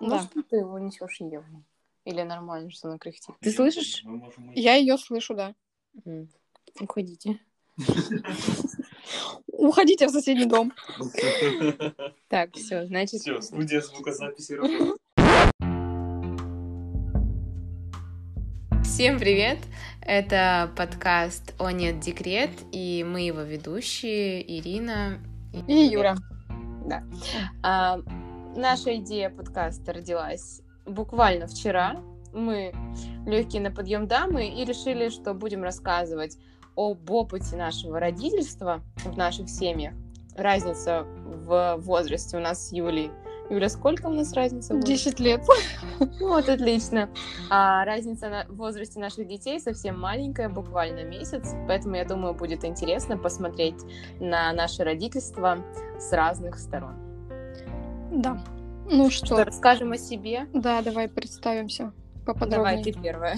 Ну Да. что ты его несешь Еву? Или нормально, что она кряхтит? Ты слышишь? Я ее слышу, да. Уходите. Уходите в соседний дом. Так, все, значит... Все, студия звукозаписи работает. Всем привет! Это подкаст «О нет, декрет», и мы его ведущие Ирина И Юра. Да. А, наша идея подкаста родилась буквально вчера. Мы легкие на подъем дамы и решили, что будем рассказывать об опыте нашего родительства в наших семьях. Разница в возрасте у нас с Юлей. Юля, сколько у нас разница? Десять лет. Вот, отлично. А разница в возрасте наших детей совсем маленькая, буквально месяц. Поэтому, я думаю, будет интересно посмотреть на наше родительство с разных сторон. Да. Ну Что, что, расскажем о себе? да, давай представимся Давай, поподробнее. ты первая.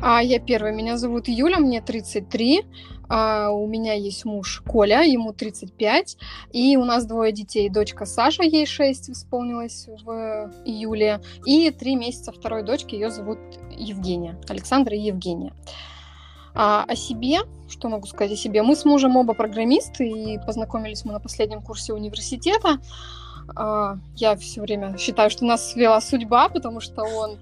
А, я первая. Меня зовут Юля, мне 33. А, у меня есть муж Коля, ему 35. И у нас двое детей. Дочка Саша, ей 6 исполнилось в июле. И три месяца второй дочки, ее зовут Евгения. Александра и Евгения. А, о себе, что могу сказать о себе? Мы с мужем оба программисты, и познакомились мы на последнем курсе университета. А, Я все время считаю, что нас свела судьба, потому что он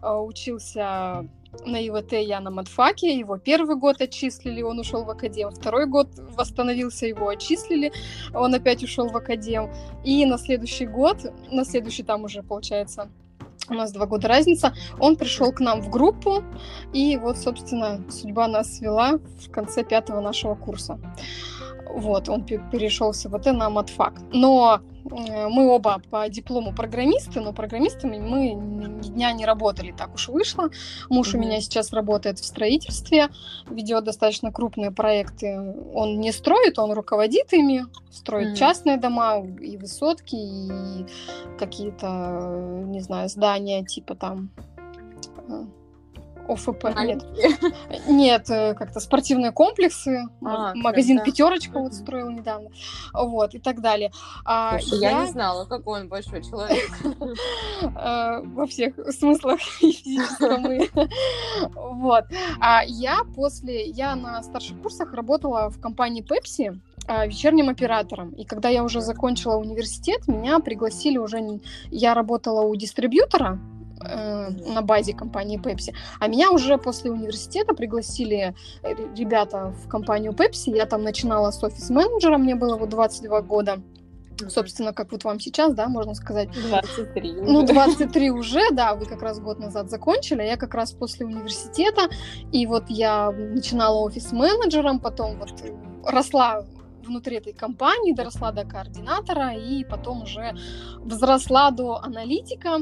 а, учился на ИВТ, я на матфаке. Его первый год отчислили, он ушел в академ. Второй год восстановился, его отчислили, он опять ушел в академ. И на следующий год, на следующий там уже получается у нас два года разница, он пришел к нам в группу, и вот, собственно, судьба нас свела в конце пятого нашего курса. Вот, он пе- перешел с ИВТ на матфак. Но э, мы оба по диплому программисты, но программистами мы ни дня не работали, так уж вышло. Муж у Мгм. меня сейчас работает в строительстве, ведет достаточно крупные проекты. Он не строит, он руководит ими, строит Мгм. частные дома и высотки, и какие-то, э, не знаю, здания типа там ОФП. Нет, нет, э, как-то спортивные комплексы, А, магазин да. «Пятерочка» вот строил недавно, вот, и так далее. А Слушай, я... не знала, какой он большой человек. э, во всех смыслах физическом вот. А я после я на старших курсах работала в компании Pepsi а, вечерним оператором. И когда я уже закончила университет, меня пригласили уже я работала у дистрибьютора э, на базе компании Pepsi, а меня уже после университета пригласили э, ре- ребята в компанию Pepsi. Я там начинала с офис-менеджером, мне было вот 22 года. Собственно, как вот вам сейчас, да, можно сказать. 23. Ну, 23 уже, да, вы как раз год назад закончили, а я как раз после университета, и вот я начинала офис-менеджером, потом вот росла внутри этой компании, доросла до координатора, и потом уже взросла до аналитика.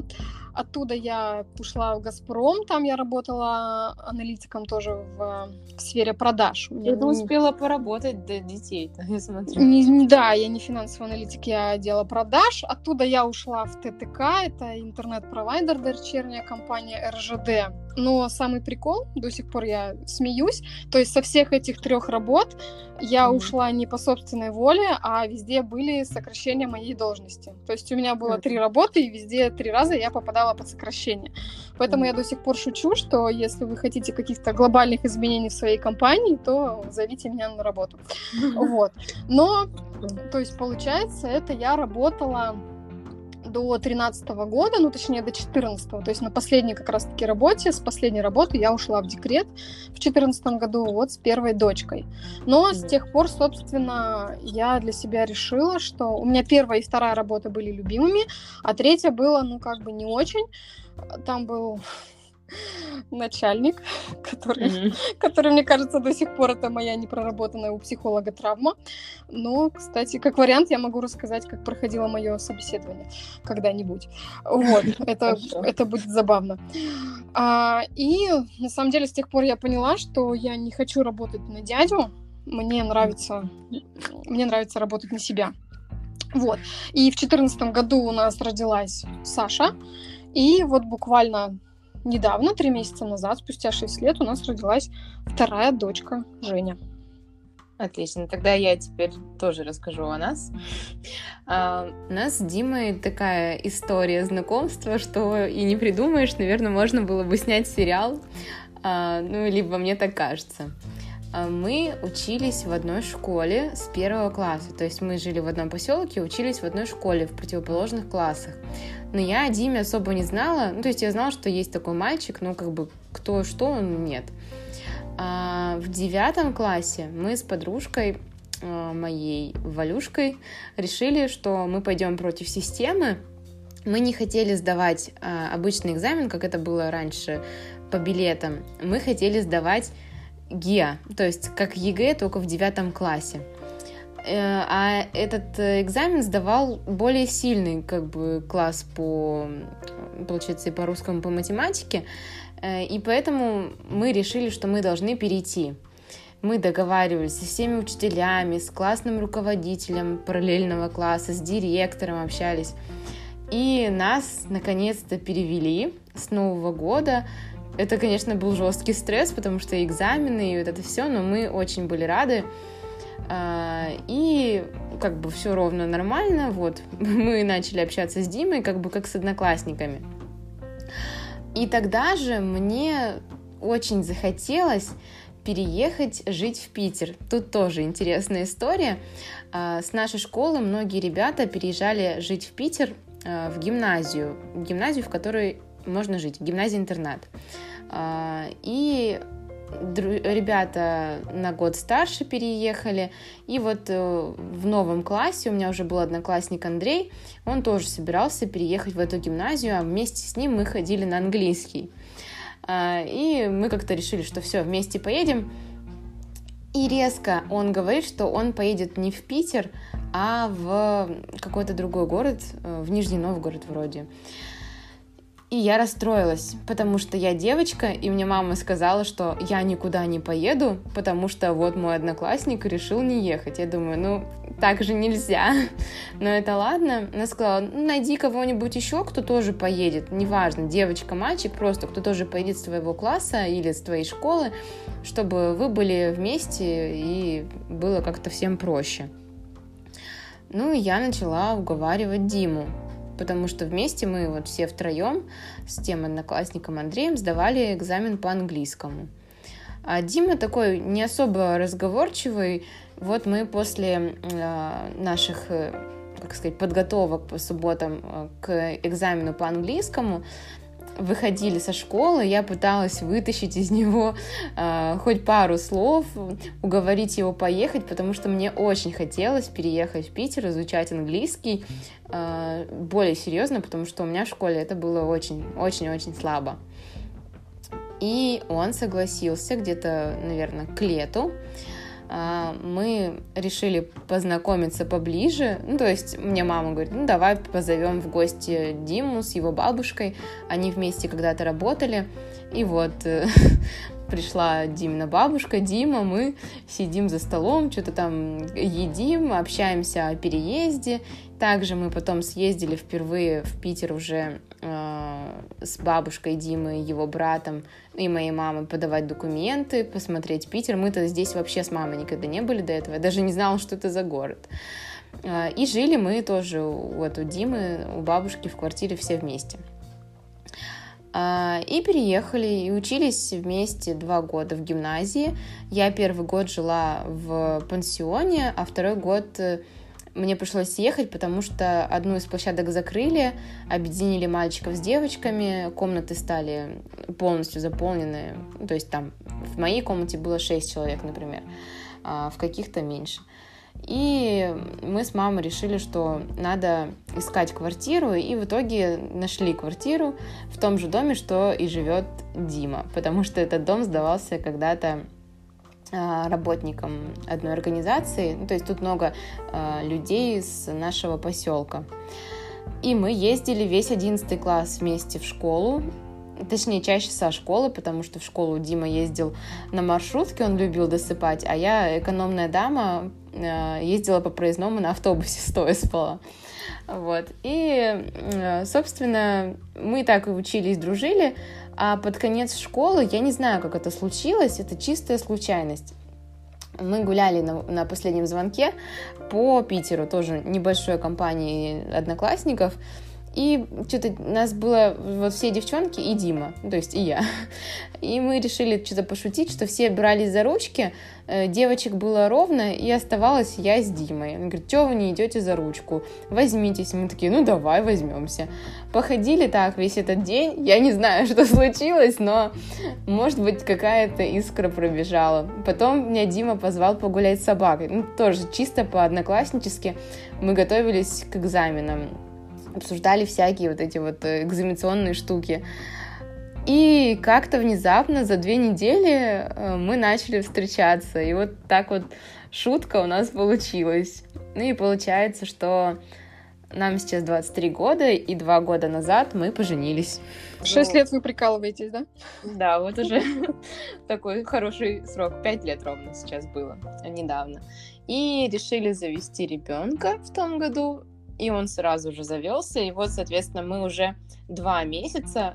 Оттуда я ушла в «Газпром», там я работала аналитиком тоже в, в сфере продаж. Ты не- успела поработать до детей-то, я смотрю. не, да, я не финансовый аналитик, я отдела продаж. Оттуда я ушла в ТТК, это интернет-провайдер, дочерняя компания РЖД. Но самый прикол, до сих пор я смеюсь, то есть со всех этих трех работ я Мгм. ушла не по собственной воле, а везде были сокращения моей должности. То есть у меня было три работы, и везде три раза я попадала под сокращение. Поэтому Мгм. я до сих пор шучу, что если вы хотите каких-то глобальных изменений в своей компании, то зовите меня на работу. Вот. Но, то есть, получается, это я работала до 13 года, ну, точнее, до 14 То есть на последней как раз-таки работе, с последней работы я ушла в декрет в 14 году вот с первой дочкой. Но с тех пор, собственно, я для себя решила, что у меня первая и вторая работа были любимыми, а третья была, ну, как бы не очень. Там был начальник, который Мгм. который, мне кажется, до сих пор это моя непроработанная у психолога травма. Но, кстати, как вариант, я могу рассказать, как проходило мое собеседование когда-нибудь. Вот, это, это будет забавно. А, и на самом деле с тех пор я поняла, что я не хочу работать на дядю. Мне нравится, мне нравится работать на себя. Вот. И в 2014 году у нас родилась Саша. И вот буквально недавно, три месяца назад, спустя 6 лет, у нас родилась вторая дочка Женя. Отлично, тогда я теперь тоже расскажу о нас. А, у нас с Димой такая история знакомства, что и не придумаешь, наверное, можно было бы снять сериал, а, ну, либо мне так кажется. А, мы учились в одной школе с первого класса, то есть мы жили в одном поселке, учились в одной школе в противоположных классах. Но я о Диме особо не знала, ну, то есть я знала, что есть такой мальчик, но как бы кто что, он нет. А в девятом классе мы с подружкой а, моей Валюшкой решили, что мы пойдем против системы. Мы не хотели сдавать а, обычный экзамен, как это было раньше по билетам. Мы хотели сдавать ГИА, то есть как ЕГЭ, только в девятом классе. Э, а этот экзамен сдавал более сильный как бы класс по, получается, и по русскому, по математике. Э, и поэтому мы решили, что мы должны перейти. Мы договаривались со всеми учителями, с классным руководителем параллельного класса, с директором общались. И нас наконец-то перевели с Нового года. Это, конечно, был жесткий стресс, потому что экзамены и вот это все, но мы очень были рады. А, и как бы все ровно нормально. Вот мы начали общаться с Димой, как бы как с одноклассниками. И тогда же мне очень захотелось переехать жить в Питер. Тут тоже интересная история. А, с нашей школы многие ребята переезжали жить в Питер а, в гимназию, гимназию, в которой можно жить, гимназия-интернат. И ребята на год старше переехали, и вот э, в новом классе у меня уже был одноклассник Андрей, он тоже собирался переехать в эту гимназию, а вместе с ним мы ходили на английский. А, и мы как-то решили, что все, вместе поедем. И резко он говорит, что он поедет не в Питер, а в какой-то другой город, э, в Нижний Новгород вроде. И я расстроилась, потому что я девочка, и мне мама сказала, что я никуда не поеду, потому что вот мой одноклассник решил не ехать. Я думаю, ну, так же нельзя. Но это ладно. Она сказала, ну, найди кого-нибудь еще, кто тоже поедет. Неважно, девочка, мальчик, просто кто тоже поедет с твоего класса или с твоей школы, чтобы вы были вместе и было как-то всем проще. Ну, и я начала уговаривать Диму потому что вместе мы вот все втроем с тем одноклассником Андреем сдавали экзамен по английскому. А Дима такой не особо разговорчивый. Вот мы после э, наших, э, как сказать, подготовок по субботам э, к экзамену по английскому выходили со школы, я пыталась вытащить из него э, хоть пару слов, уговорить его поехать, потому что мне очень хотелось переехать в Питер, изучать английский э, более серьезно, потому что у меня в школе это было очень-очень-очень слабо. И он согласился где-то, наверное, к лету. А, мы решили познакомиться поближе. Ну, то есть мне мама говорит, ну, давай позовем в гости Диму с его бабушкой. Они вместе когда-то работали. И вот пришла Димна бабушка, Дима, мы сидим за столом, что-то там едим, общаемся о переезде. Также мы потом съездили впервые в Питер уже э, с бабушкой Димы, его братом и моей мамой подавать документы, посмотреть Питер. Мы-то здесь вообще с мамой никогда не были до этого. Я даже не знала, что это за город. Э, и жили мы тоже вот у Димы, у бабушки в квартире все вместе. Э, и переехали, и учились вместе два года в гимназии. Я первый год жила в пансионе, а второй год мне пришлось съехать, потому что одну из площадок закрыли, объединили мальчиков с девочками, комнаты стали полностью заполнены, то есть там в моей комнате было 6 человек, например, а в каких-то меньше. И мы с мамой решили, что надо искать квартиру, и в итоге нашли квартиру в том же доме, что и живет Дима, потому что этот дом сдавался когда-то а, работникам одной организации. Ну, то есть тут много э, людей с нашего поселка. И мы ездили весь 11 класс вместе в школу. Точнее, чаще со школы, потому что в школу Дима ездил на маршрутке, он любил досыпать, а я, экономная дама, э, ездила по проездному на автобусе, стоя спала. Вот. И, собственно, мы так и учились, дружили. А под конец школы, я не знаю, как это случилось, это чистая случайность. мы гуляли на, на последнем звонке по Питеру, тоже небольшой компании одноклассников, и что-то нас было вот все девчонки и Дима, то есть и я. И мы решили что-то пошутить, что все брались за ручки, э, девочек было ровно, и оставалась я с Димой. Он говорит, что вы не идете за ручку? Возьмитесь. Мы такие, ну давай, возьмемся. Походили так весь этот день. Я не знаю, что случилось, но, может быть, какая-то искра пробежала. Потом меня Дима позвал погулять с собакой. Ну, тоже чисто по-однокласснически. Мы готовились к экзаменам обсуждали всякие вот эти вот э, экзаменационные штуки. И как-то внезапно за две недели э, мы начали встречаться. И вот так вот шутка у нас получилась. Ну и получается, что нам сейчас 23 года, и два года назад мы поженились. Шесть лет вы прикалываетесь, да? Да, вот уже такой хороший срок. Пять лет ровно сейчас было, недавно. И решили завести ребенка в том году и он сразу же завелся, и вот, соответственно, мы уже два месяца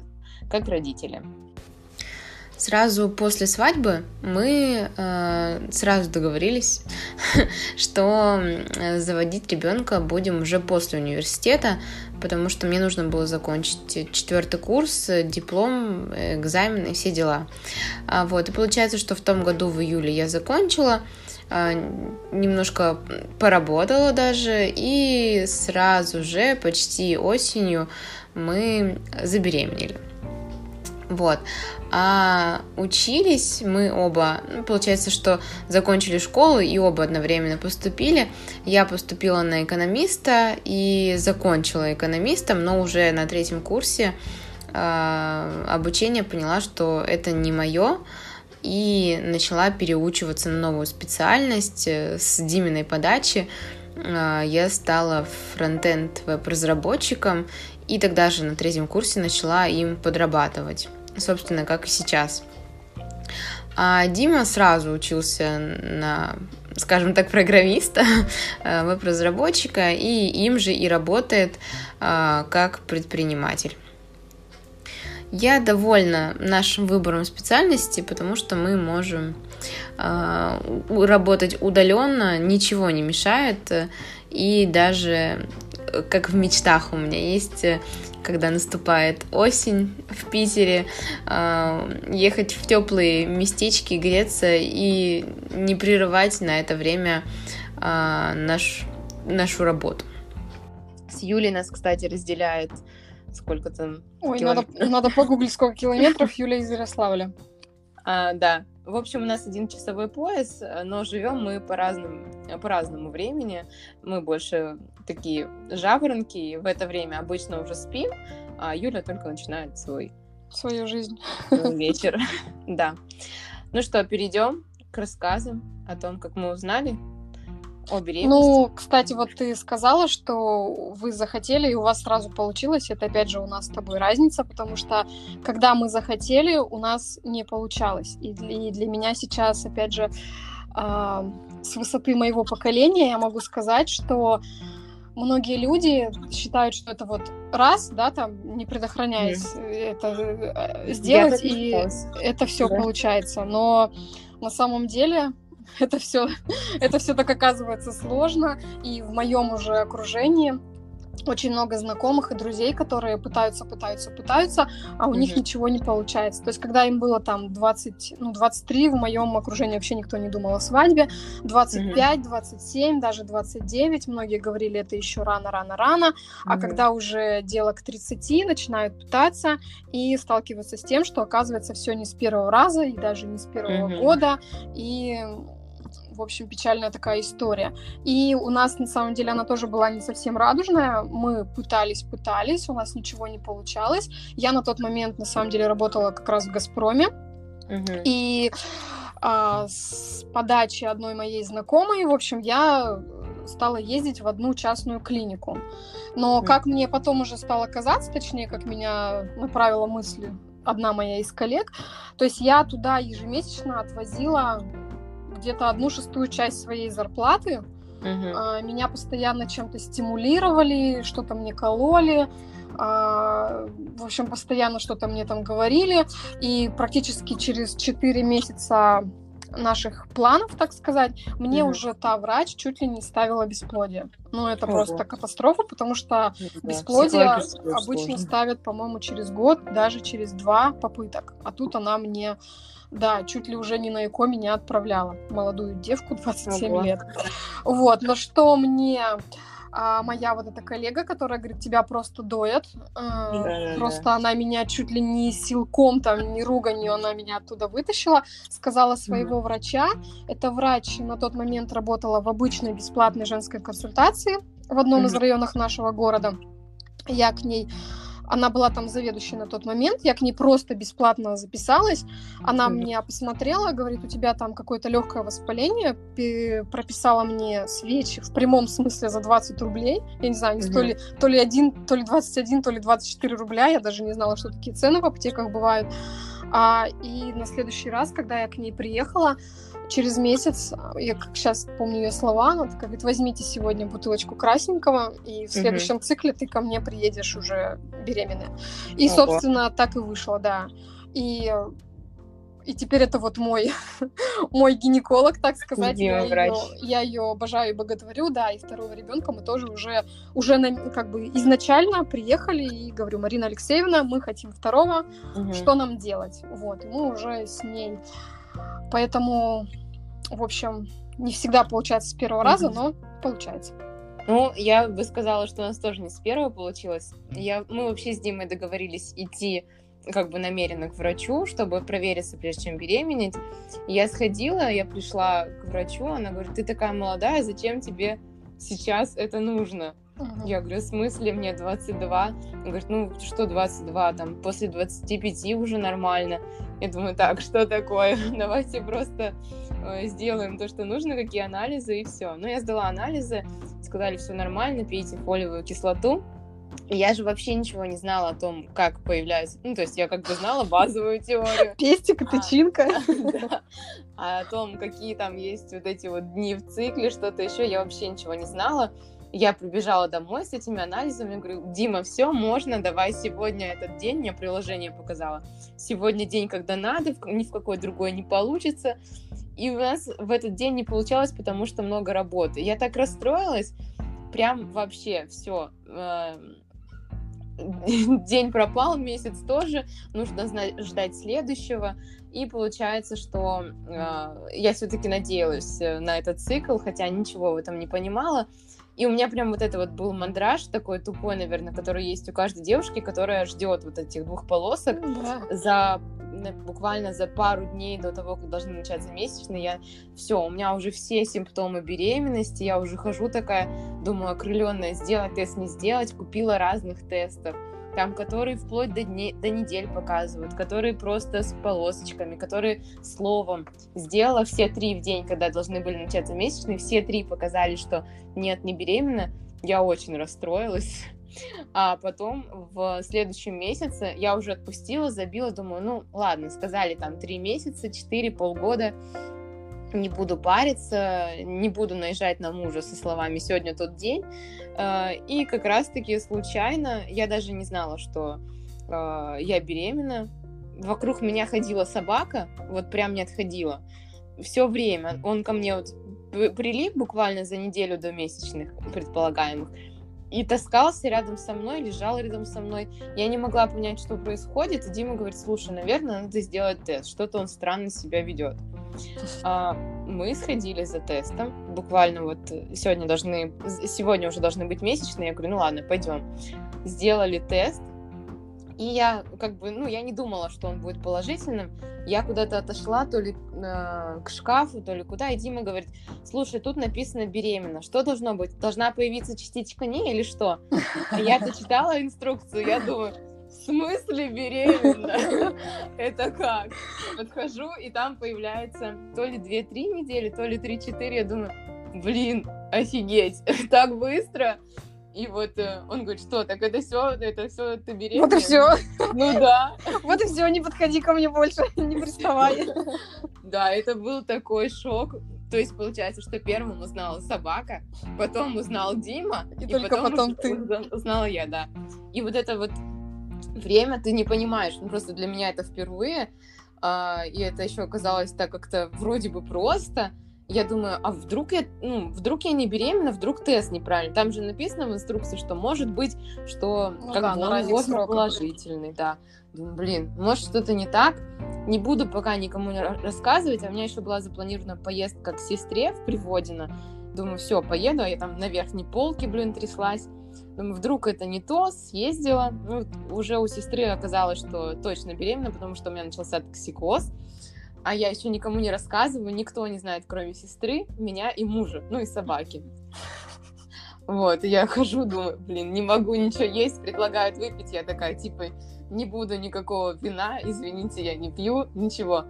как родители. Сразу после свадьбы мы э, сразу договорились, что заводить ребенка будем уже после университета, потому что мне нужно было закончить четвертый курс, диплом, экзамены все дела. А, вот, и получается, что в том году в июле я закончила, немножко поработала даже, и сразу же, почти осенью, мы забеременели. Вот. А учились мы оба, ну, получается, что закончили школу и оба одновременно поступили. Я поступила на экономиста и закончила экономистом, но уже на третьем курсе э, обучения поняла, что это не мое, и начала переучиваться на новую специальность э, с Диминой подачи. А, я стала фронтенд веб-разработчиком и тогда же на третьем курсе начала им подрабатывать, собственно, как и сейчас. А Дима сразу учился на, скажем так, программиста, э, веб-разработчика, и им же и работает а, как предприниматель. Я довольна нашим выбором специальности, потому что мы можем э, работать удаленно, ничего не мешает. И даже как в мечтах у меня есть, когда наступает осень в Питере, э, ехать в теплые местечки, греться и не прерывать на это время э, наш, нашу работу. С Юлей нас, кстати, разделяет сколько там Ой, надо, надо погуглить, сколько километров Юля из Ярославля. А, да. В общем, у нас один часовой пояс, но живем мы по разному, по разному времени. Мы больше такие жаворонки, и в это время обычно уже спим, а Юля только начинает свой... Свою жизнь. Вечер. Да. Ну что, перейдем к рассказам о том, как мы узнали о беременности? Ну, кстати, вот ты сказала, что вы захотели, и у вас сразу получилось. Это, опять же, у нас с тобой разница, потому что, когда мы захотели, у нас не получалось. И для, и для меня сейчас, опять же, э, с высоты моего поколения я могу сказать, что многие люди считают, что это вот раз, да, там, не предохраняясь, mm. это э, сделать, и это все да. получается. Но на самом деле это все, это все так оказывается сложно, и в моем уже окружении очень много знакомых и друзей, которые пытаются, пытаются, пытаются, а у mm-hmm. них ничего не получается. То есть, когда им было там 20, ну, 23, в моем окружении вообще никто не думал о свадьбе, 25, mm-hmm. 27, даже 29, многие говорили, это еще рано, рано, рано, mm-hmm. а когда уже дело к 30, начинают пытаться и сталкиваются с тем, что оказывается все не с первого раза и даже не с первого mm-hmm. года, и в общем, печальная такая история. И у нас, на самом деле, она тоже была не совсем радужная. Мы пытались, пытались, у нас ничего не получалось. Я на тот момент, на самом деле, работала как раз в «Газпроме». Uh-huh. И а, с подачи одной моей знакомой, в общем, я стала ездить в одну частную клинику. Но как мне потом уже стало казаться, точнее, как меня направила мысль одна моя из коллег, то есть я туда ежемесячно отвозила где-то одну шестую часть своей зарплаты. Uh-huh. Меня постоянно чем-то стимулировали, что-то мне кололи. А, в общем, постоянно что-то мне там говорили. И практически через 4 месяца наших планов, так сказать, мне Мгм. уже та врач чуть ли не ставила бесплодие. Ну, это Ого. просто катастрофа, потому что Да, бесплодие обычно сложно. ставят, по-моему, через год, даже через два попыток. А тут она мне, да, чуть ли уже не на ЭКО меня отправляла. Молодую девку, 27 Ого. лет. Вот, но что мне а, моя вот эта коллега, которая говорит, тебя просто доят, э, Да-да-да. просто она меня чуть ли не силком, там, не руганью, она меня оттуда вытащила, сказала своего врача, это врач на тот момент работала в обычной бесплатной женской консультации в одном из Мгм. районов нашего города. Я к ней, она была там заведующей на тот момент, я к ней просто бесплатно записалась. Она меня посмотрела, говорит, у тебя там какое-то легкое воспаление, пи- прописала мне свечи в прямом смысле за 20 рублей. Я не знаю, Мгм. то ли, то ли один, то ли 21, то ли 24 рубля. Я даже не знала, что такие цены в аптеках бывают. А, и на следующий раз, когда я к ней приехала, через месяц, я как сейчас помню ее слова, она такая говорит, возьмите сегодня бутылочку красненького, и в следующем цикле ты ко мне приедешь уже беременная. И, Ого. собственно, так и вышло, да. И, и теперь это вот мой, мой гинеколог, так сказать. Я ее, я ее обожаю и боготворю, да, и второго ребенка мы тоже уже, уже на- как бы изначально приехали и говорю, Марина Алексеевна, мы хотим второго, Мгм. что нам делать? Вот, и мы уже с ней. Поэтому, в общем, не всегда получается с первого раза, но получается. Ну, я бы сказала, что у нас тоже не с первого получилось. Я, мы вообще с Димой договорились идти как бы намеренно к врачу, чтобы провериться, прежде чем беременеть. Я сходила, я пришла к врачу, она говорит, ты такая молодая, зачем тебе сейчас это нужно? Я говорю, в смысле, мне 22? Он говорит, ну что 22, там, после 25 уже нормально. Я думаю, так, что такое? Давайте просто сделаем то, что нужно, какие анализы, и все. Ну, я сдала анализы, сказали, все нормально, пейте фолиевую кислоту. И я же вообще ничего не знала о том, как появляются... Ну, то есть я как бы знала базовую теорию. Пестик и А. тычинка. А о том, какие там есть вот эти вот дни в цикле, что-то еще, я вообще ничего не знала. Я прибежала домой с этими анализами, говорю, Дима, все, можно, давай сегодня этот день, мне приложение показало. Сегодня день, когда надо, ни в какой другой не получится. И у нас в этот день не получалось, потому что много работы. Я так расстроилась, прям вообще все. День пропал, месяц тоже, нужно ждать следующего. И получается, что э, я все-таки надеялась э, на этот цикл, хотя ничего в этом не понимала. И у меня прям вот это вот был мандраж такой тупой, наверное, который есть у каждой девушки, которая ждет вот этих двух полосок Да. за буквально за пару дней до того, как должны начаться месячные, я все, у меня уже все симптомы беременности, я уже хожу такая, думаю, окрыленная, сделать тест, не сделать, купила разных тестов, там, которые вплоть до, дней, до недель показывают, которые просто с полосочками, которые словом. Сделала все три в день, когда должны были начаться месячные, все три показали, что нет, не беременна. Я очень расстроилась. А потом в следующем месяце я уже отпустила, забила, думаю, ну ладно, сказали там три месяца, четыре, полгода, не буду париться, не буду наезжать на мужа со словами «сегодня тот день». Э, И как раз-таки случайно, я даже не знала, что э, я беременна. Вокруг меня ходила собака, вот прям не отходила. Все время. Он ко мне вот прилип буквально за неделю до месячных предполагаемых и таскался рядом со мной, лежал рядом со мной. Я не могла понять, что происходит. И Дима говорит, слушай, наверное, надо сделать тест. Что-то он странно себя ведет. А, мы сходили за тестом. Буквально вот сегодня должны, сегодня уже должны быть месячные. Я говорю, ну ладно, пойдем. Сделали тест. И я как бы, ну, я не думала, что он будет положительным. Я куда-то отошла, то ли э, к шкафу, то ли куда, и Дима говорит, слушай, тут написано беременна, что должно быть? Должна появиться частичка не или что? А я-то читала инструкцию, я думаю, в смысле беременна? Это как? Подхожу, и там появляется то ли 2-3 недели, то ли 3-4, я думаю, блин, офигеть, так быстро? И вот э, он говорит, что, так это все, это все ты беременна? Вот и все. Ну да. Вот и все, не подходи ко мне больше, не приставай. Да, это был такой шок. То есть получается, что первым узнала собака, потом узнал Дима, И только потом уже ты. узна- узнала я, да. И вот это вот время ты не понимаешь, ну просто для меня это впервые. а, и это еще оказалось так как-то вроде бы просто. Я думаю, а вдруг я, ну, вдруг я не беременна, вдруг тест неправильный. Там же написано в инструкции, что может быть, что Ну как да, бы он положительный, да. Думаю, блин, может что-то не так. Не буду пока никому рассказывать. А у меня еще была запланирована поездка к сестре в Приводино. Думаю, все, поеду, а я там на верхней полке, блин, тряслась. Думаю, вдруг это не то, съездила. Ну, уже у сестры оказалось, что точно беременна, потому что у меня начался токсикоз. А я еще никому не рассказываю, никто не знает, кроме сестры, меня и мужа, ну и собаки. Вот, и я хожу, думаю, блин, не могу ничего есть, предлагают выпить, я такая, типа, не буду никакого вина, извините, я не пью, ничего.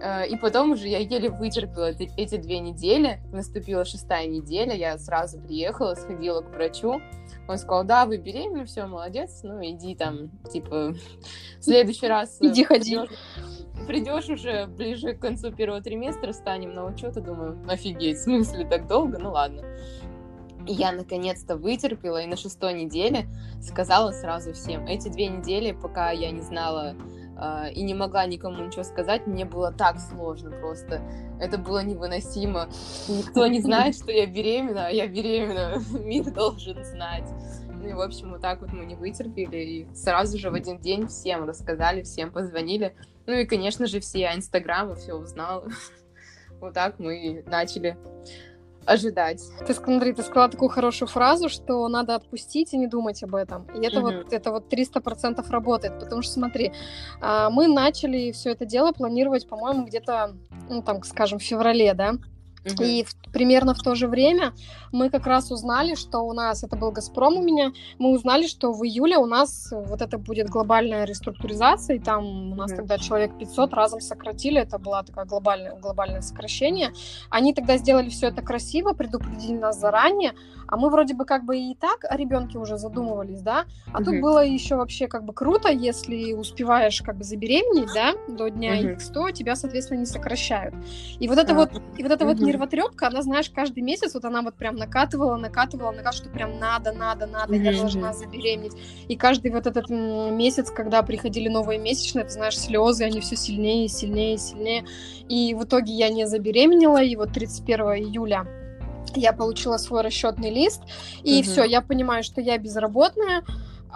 Э, И потом уже я еле вытерпела эти, две недели, наступила шестая неделя, я сразу приехала, сходила к врачу, он сказал, да, вы беременны, все, молодец, ну иди там, типа, в следующий раз... э, Иди ходи. придёшь- Придешь уже ближе к концу первого триместра, станем на учет, и думаю, офигеть, в смысле так долго? Ну ладно. Я наконец-то вытерпела, и на шестой неделе сказала сразу всем. Эти две недели, пока я не знала э, и не могла никому ничего сказать, мне было так сложно просто. Это было невыносимо. Никто не знает, что я беременна, а я беременна. Мир должен знать. Ну и, в общем, вот так вот мы не вытерпели. И сразу же в один день всем рассказали, всем позвонили. Ну и, конечно же, все инстаграмы, все узнала. Вот так мы начали ожидать. Ты, смотри, ты сказала такую хорошую фразу, что надо отпустить и не думать об этом. И это Мгм. вот это вот 300% работает, потому что смотри, а, мы начали все это дело планировать, по-моему, где-то, ну там, скажем, в феврале, да, И в- примерно в то же время мы как раз узнали, что у нас, это был «Газпром» у меня, мы узнали, что в июле у нас вот это будет глобальная реструктуризация, и там у нас тогда человек 500 разом сократили, это было такое глобальное, глобальное сокращение. Они тогда сделали все это красиво, предупредили нас заранее, а мы вроде бы как бы и так о ребенке уже задумывались, да, а тут было еще вообще как бы круто, если успеваешь как бы забеременеть, да, до дня Мгм. X, то тебя, соответственно, не сокращают. И вот это вот и вот эта вот нервотрепка, она, знаешь, каждый месяц вот она вот прям накатывала, накатывала, накатывала, что прям надо, надо, надо, я должна забеременеть. И каждый вот этот месяц, когда приходили новые месячные, ты знаешь, слезы, они все сильнее, сильнее, сильнее. И в итоге я не забеременела, и вот 31 июля я получила свой расчетный лист, и Мгм. все, я понимаю, что я безработная,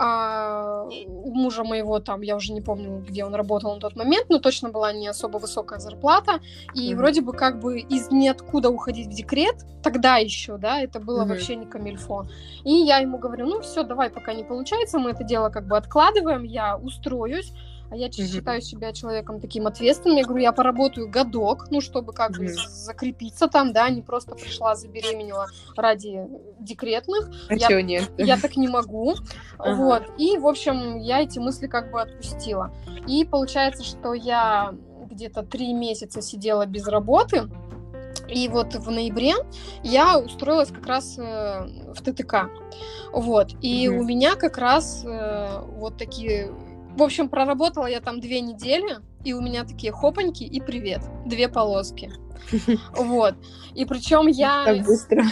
а у мужа моего там, я уже не помню, где он работал на тот момент, но точно была не особо высокая зарплата, и Мгм. вроде бы как бы из ниоткуда уходить в декрет, тогда еще, да, это было Мгм. вообще не камильфо. И я ему говорю, ну все, давай, пока не получается, мы это дело как бы откладываем, я устроюсь, а я Мгм. считаю себя человеком таким ответственным. Я говорю, я поработаю годок, ну, чтобы как бы Мгм. з- закрепиться там, да, не просто пришла, забеременела ради декретных. А я- чё нет? Я так не могу. Ага. Вот. И, в общем, я эти мысли как бы отпустила. И получается, что я где-то три месяца сидела без работы. И вот в ноябре я устроилась как раз э, в ТТК. Вот. И Мгм. у меня как раз э, вот такие... В общем, проработала я там две недели, и у меня такие хопаньки и привет. Две полоски. Вот. И причем я... Так быстро.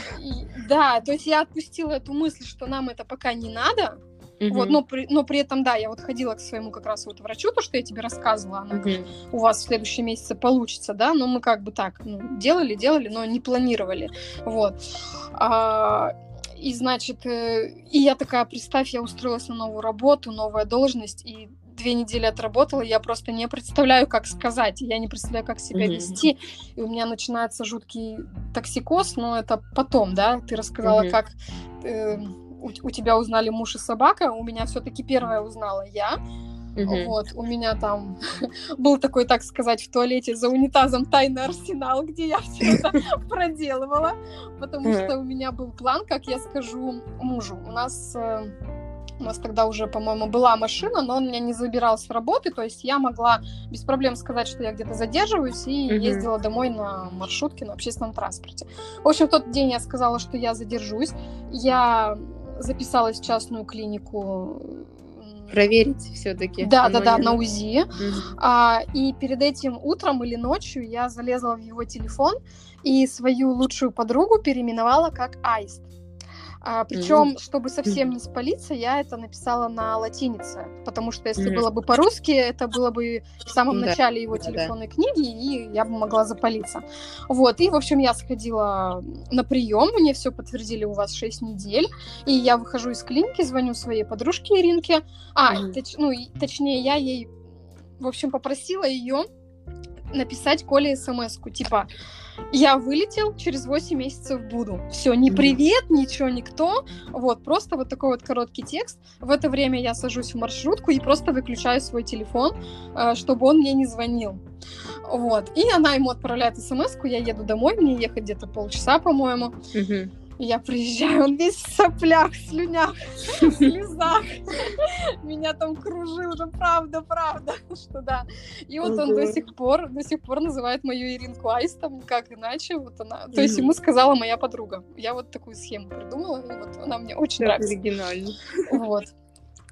Да, то есть я отпустила эту мысль, что нам это пока не надо. Вот, Мгм. но при, но при этом, да, я вот ходила к своему как раз вот врачу, то, что я тебе рассказывала, она Мгм. у вас в следующем месяце получится, да, но мы как бы так, ну, делали, делали, но не планировали, вот. А, и, значит, э, и я такая, представь, я устроилась на новую работу, новая должность, и две недели отработала, я просто не представляю, как сказать, я не представляю, как себя Мгм. вести, и у меня начинается жуткий токсикоз, но это потом, да, ты рассказала, Мгм. как э, у, у тебя узнали муж и собака, у меня все-таки первая узнала я, Мгм. вот, у меня там был такой, так сказать, в туалете за унитазом тайный арсенал, где я все это проделывала, потому Мгм. что у меня был план, как я скажу мужу. У нас э, у нас тогда уже, по-моему, была машина, но он меня не забирал с работы, то есть я могла без проблем сказать, что я где-то задерживаюсь, и Мгм. ездила домой на маршрутке, на общественном транспорте. В общем, в тот день я сказала, что я задержусь. Я записалась в частную клинику. Проверить все-таки. Да, да, да, на УЗИ. Мгм. А, и перед этим утром или ночью я залезла в его телефон и свою лучшую подругу переименовала как Аист. А, причем, чтобы совсем не спалиться, я это написала на латинице, потому что если Мгм. было бы по-русски, это было бы в самом Да, начале его телефонной книги, и я бы могла запалиться. Вот, и, в общем, я сходила на прием, мне все подтвердили, у вас 6 недель, и я выхожу из клиники, звоню своей подружке Иринке, а, Мгм. точ- ну, точнее, я ей, в общем, попросила ее написать Коле смс-ку, типа, я вылетел, через 8 месяцев буду. Все, не привет, ничего, никто. Вот, просто вот такой вот короткий текст. В это время я сажусь в маршрутку и просто выключаю свой телефон, э, чтобы он мне не звонил. Вот. И она ему отправляет смс я еду домой, мне ехать где-то полчаса, по-моему. Мгм. Я приезжаю, он весь в соплях, слюнях, слезах. Меня там кружил, ну правда, правда, что да. И вот он до сих пор, до сих пор называет мою Иринку Айс, там как иначе, вот она. То есть ему сказала моя подруга. Я вот такую схему придумала, и вот она мне очень нравится. оригинально. Вот.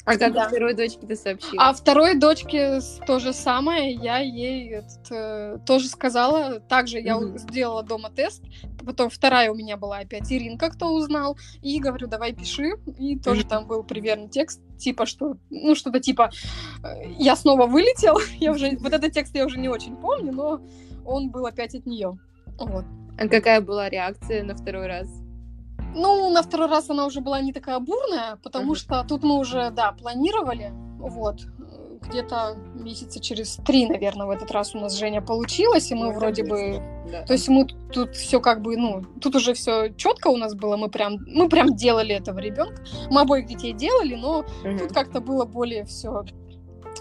А как Да. второй дочке ты сообщила? А второй дочке то же самое, я ей этот, э, тоже сказала, также я у- сделала дома тест, потом вторая у меня была опять Иринка, кто узнал, и говорю, давай пиши, и тоже Мгм. там был примерно текст, типа что, ну что-то типа, э, я снова вылетел, я уже, вот этот текст я уже не очень помню, но он был опять от нее. Вот. А какая была реакция на второй раз? Ну, на второй раз она уже была не такая бурная, потому Мгм. что тут мы уже, да, планировали, вот, где-то месяца через три, наверное, в этот раз у нас Женя получилось, и мы Ну, вроде бы, Да. то есть мы тут все как бы, ну, тут уже все четко у нас было, мы прям, мы прям делали этого ребенка, мы обоих детей делали, но Мгм. тут как-то было более все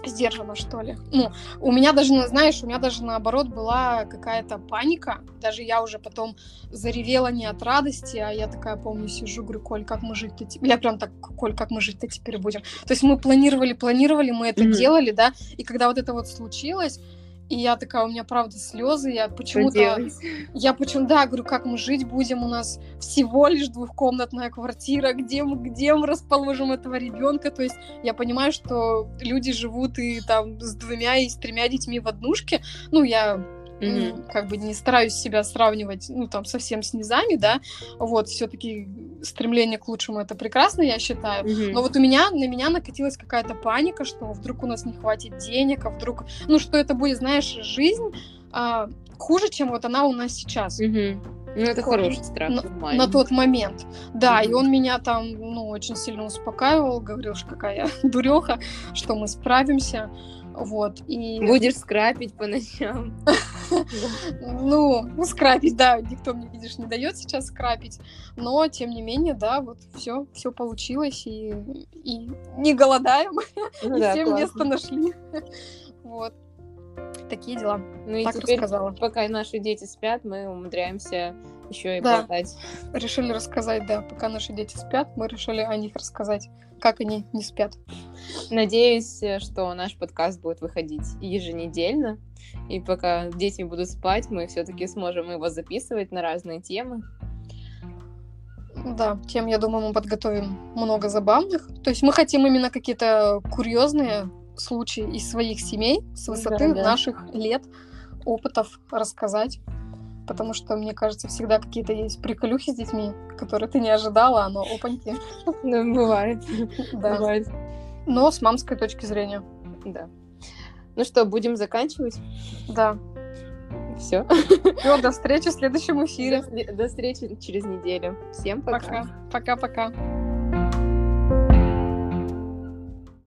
сдержанно, что ли. Ну, у меня даже, ну, знаешь, у меня даже наоборот была какая-то паника. Даже я уже потом заревела не от радости, а я такая, помню, сижу, говорю, Коль, как мы жить-то теперь? Я прям так, Коль, как мы жить-то теперь будем? То есть мы планировали, планировали, мы это Мгм. делали, да, и когда вот это вот случилось, и я такая, у меня правда слезы, я почему-то... Я почему да, говорю, как мы жить будем, у нас всего лишь двухкомнатная квартира, где мы, где мы расположим этого ребенка, то есть я понимаю, что люди живут и там с двумя и с тремя детьми в однушке, ну, я М, как бы не стараюсь себя сравнивать, ну, там, совсем с низами, да, вот, все-таки стремление к лучшему это прекрасно, я считаю, Мгм. но вот у меня, на меня накатилась какая-то паника, что вдруг у нас не хватит денег, а вдруг, ну, что это будет, знаешь, жизнь а, хуже, чем вот она у нас сейчас. Мгм. Ну, это Такой хороший страх, нормально. На тот момент. Да, и Мгм. он меня там, ну, очень сильно успокаивал, говорил, что какая дуреха, что мы справимся. Вот, и... Будешь скрапить по ночам. Ну, ну, скрапить, да, никто мне, видишь, не дает сейчас скрапить, но, тем не менее, да, вот все, все получилось, и, и не голодаем, Ну и да, все классно. место нашли. Вот. Такие дела. Ну и Так теперь, рассказала. пока наши дети спят, мы умудряемся еще и Да. болтать. Решили рассказать, да, пока наши дети спят, мы решили о них рассказать, как они не спят. Надеюсь, что наш подкаст будет выходить еженедельно. И пока дети будут спать, мы все-таки сможем его записывать на разные темы. Да, тем, я думаю, мы подготовим много забавных. То есть мы хотим именно какие-то курьезные случаи из своих семей с высоты Да, да. наших лет, опытов рассказать. Потому что, мне кажется, всегда какие-то есть приколюхи с детьми, которые ты не ожидала, но опаньки. Ну, бывает. Да. Бывает. Но с мамской точки зрения. Да. Ну что, будем заканчивать? Да. Все. Все, до встречи в следующем эфире. До встречи через неделю. Всем пока. Пока. Пока-пока.